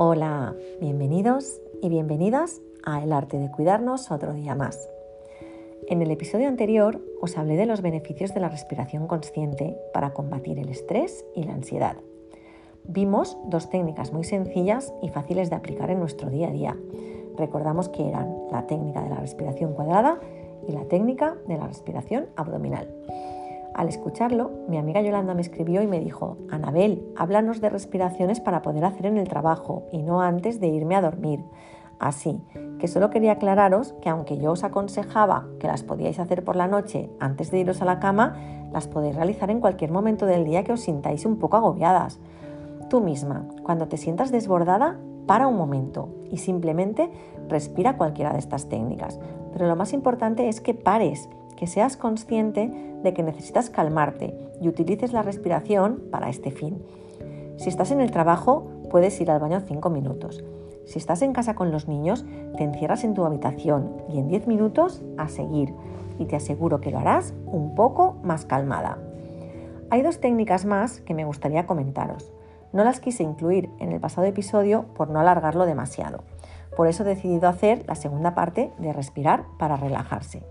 Hola, bienvenidos y bienvenidas a El arte de cuidarnos otro día más. En el episodio anterior os hablé de los beneficios de la respiración consciente para combatir el estrés y la ansiedad. Vimos dos técnicas muy sencillas y fáciles de aplicar en nuestro día a día. Recordamos que eran la técnica de la respiración cuadrada y la técnica de la respiración abdominal. Al escucharlo, mi amiga Yolanda me escribió y me dijo, Anabel, háblanos de respiraciones para poder hacer en el trabajo y no antes de irme a dormir. Así que solo quería aclararos que aunque yo os aconsejaba que las podíais hacer por la noche antes de iros a la cama, las podéis realizar en cualquier momento del día que os sintáis un poco agobiadas. Tú misma, cuando te sientas desbordada, para un momento y simplemente respira cualquiera de estas técnicas. Pero lo más importante es que pares que seas consciente de que necesitas calmarte y utilices la respiración para este fin. Si estás en el trabajo, puedes ir al baño 5 minutos. Si estás en casa con los niños, te encierras en tu habitación y en 10 minutos a seguir. Y te aseguro que lo harás un poco más calmada. Hay dos técnicas más que me gustaría comentaros. No las quise incluir en el pasado episodio por no alargarlo demasiado. Por eso he decidido hacer la segunda parte de respirar para relajarse.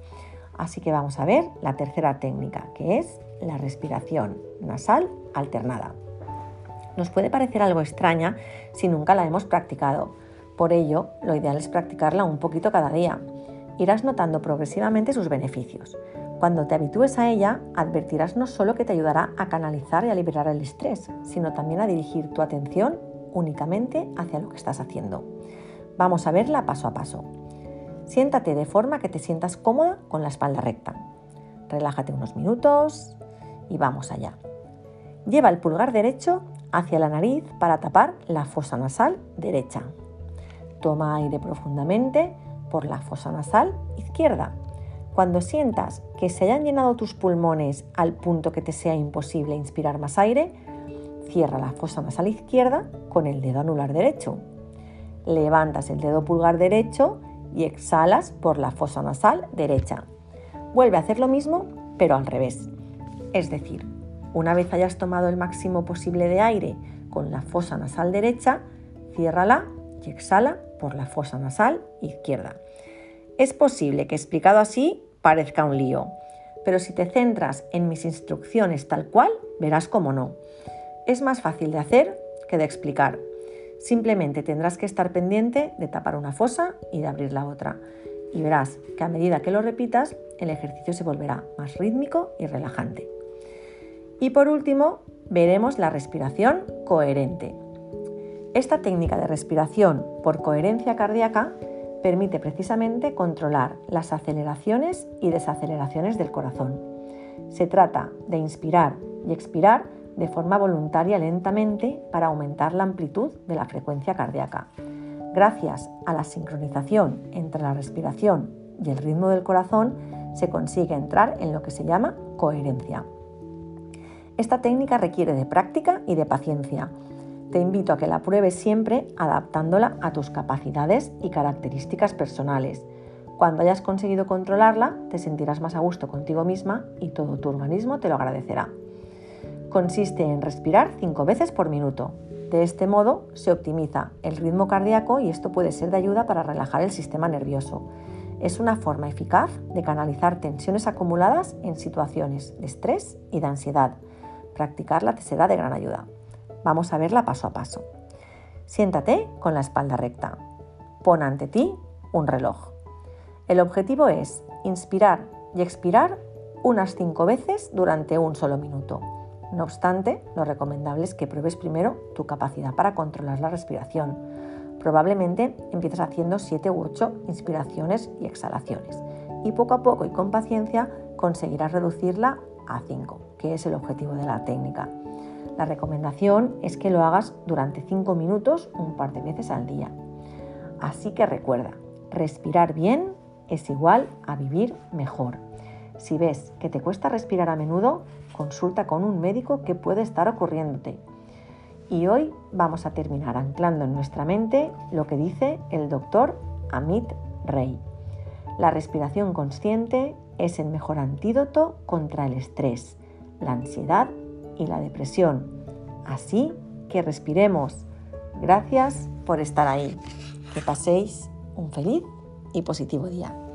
Así que vamos a ver la tercera técnica, que es la respiración nasal alternada. Nos puede parecer algo extraña si nunca la hemos practicado. Por ello, lo ideal es practicarla un poquito cada día. Irás notando progresivamente sus beneficios. Cuando te habitúes a ella, advertirás no solo que te ayudará a canalizar y a liberar el estrés, sino también a dirigir tu atención únicamente hacia lo que estás haciendo. Vamos a verla paso a paso. Siéntate de forma que te sientas cómoda con la espalda recta. Relájate unos minutos y vamos allá. Lleva el pulgar derecho hacia la nariz para tapar la fosa nasal derecha. Toma aire profundamente por la fosa nasal izquierda. Cuando sientas que se hayan llenado tus pulmones al punto que te sea imposible inspirar más aire, cierra la fosa nasal izquierda con el dedo anular derecho. Levantas el dedo pulgar derecho y exhalas por la fosa nasal derecha. Vuelve a hacer lo mismo, pero al revés. Es decir, una vez hayas tomado el máximo posible de aire con la fosa nasal derecha, ciérrala y exhala por la fosa nasal izquierda. Es posible que explicado así parezca un lío, pero si te centras en mis instrucciones tal cual, verás cómo no. Es más fácil de hacer que de explicar. Simplemente tendrás que estar pendiente de tapar una fosa y de abrir la otra. Y verás que a medida que lo repitas, el ejercicio se volverá más rítmico y relajante. Y por último, veremos la respiración coherente. Esta técnica de respiración por coherencia cardíaca permite precisamente controlar las aceleraciones y desaceleraciones del corazón. Se trata de inspirar y expirar de forma voluntaria lentamente para aumentar la amplitud de la frecuencia cardíaca. Gracias a la sincronización entre la respiración y el ritmo del corazón, se consigue entrar en lo que se llama coherencia. Esta técnica requiere de práctica y de paciencia. Te invito a que la pruebes siempre adaptándola a tus capacidades y características personales. Cuando hayas conseguido controlarla, te sentirás más a gusto contigo misma y todo tu organismo te lo agradecerá consiste en respirar cinco veces por minuto. De este modo se optimiza el ritmo cardíaco y esto puede ser de ayuda para relajar el sistema nervioso. Es una forma eficaz de canalizar tensiones acumuladas en situaciones de estrés y de ansiedad. Practicarla te será de gran ayuda. Vamos a verla paso a paso. Siéntate con la espalda recta. Pon ante ti un reloj. El objetivo es inspirar y expirar unas cinco veces durante un solo minuto. No obstante, lo recomendable es que pruebes primero tu capacidad para controlar la respiración. Probablemente empieces haciendo 7 u 8 inspiraciones y exhalaciones y poco a poco y con paciencia conseguirás reducirla a 5, que es el objetivo de la técnica. La recomendación es que lo hagas durante 5 minutos un par de veces al día. Así que recuerda, respirar bien es igual a vivir mejor. Si ves que te cuesta respirar a menudo, consulta con un médico qué puede estar ocurriéndote. Y hoy vamos a terminar anclando en nuestra mente lo que dice el doctor Amit Rey. La respiración consciente es el mejor antídoto contra el estrés, la ansiedad y la depresión. Así que respiremos Gracias por estar ahí. Que paséis un feliz y positivo día.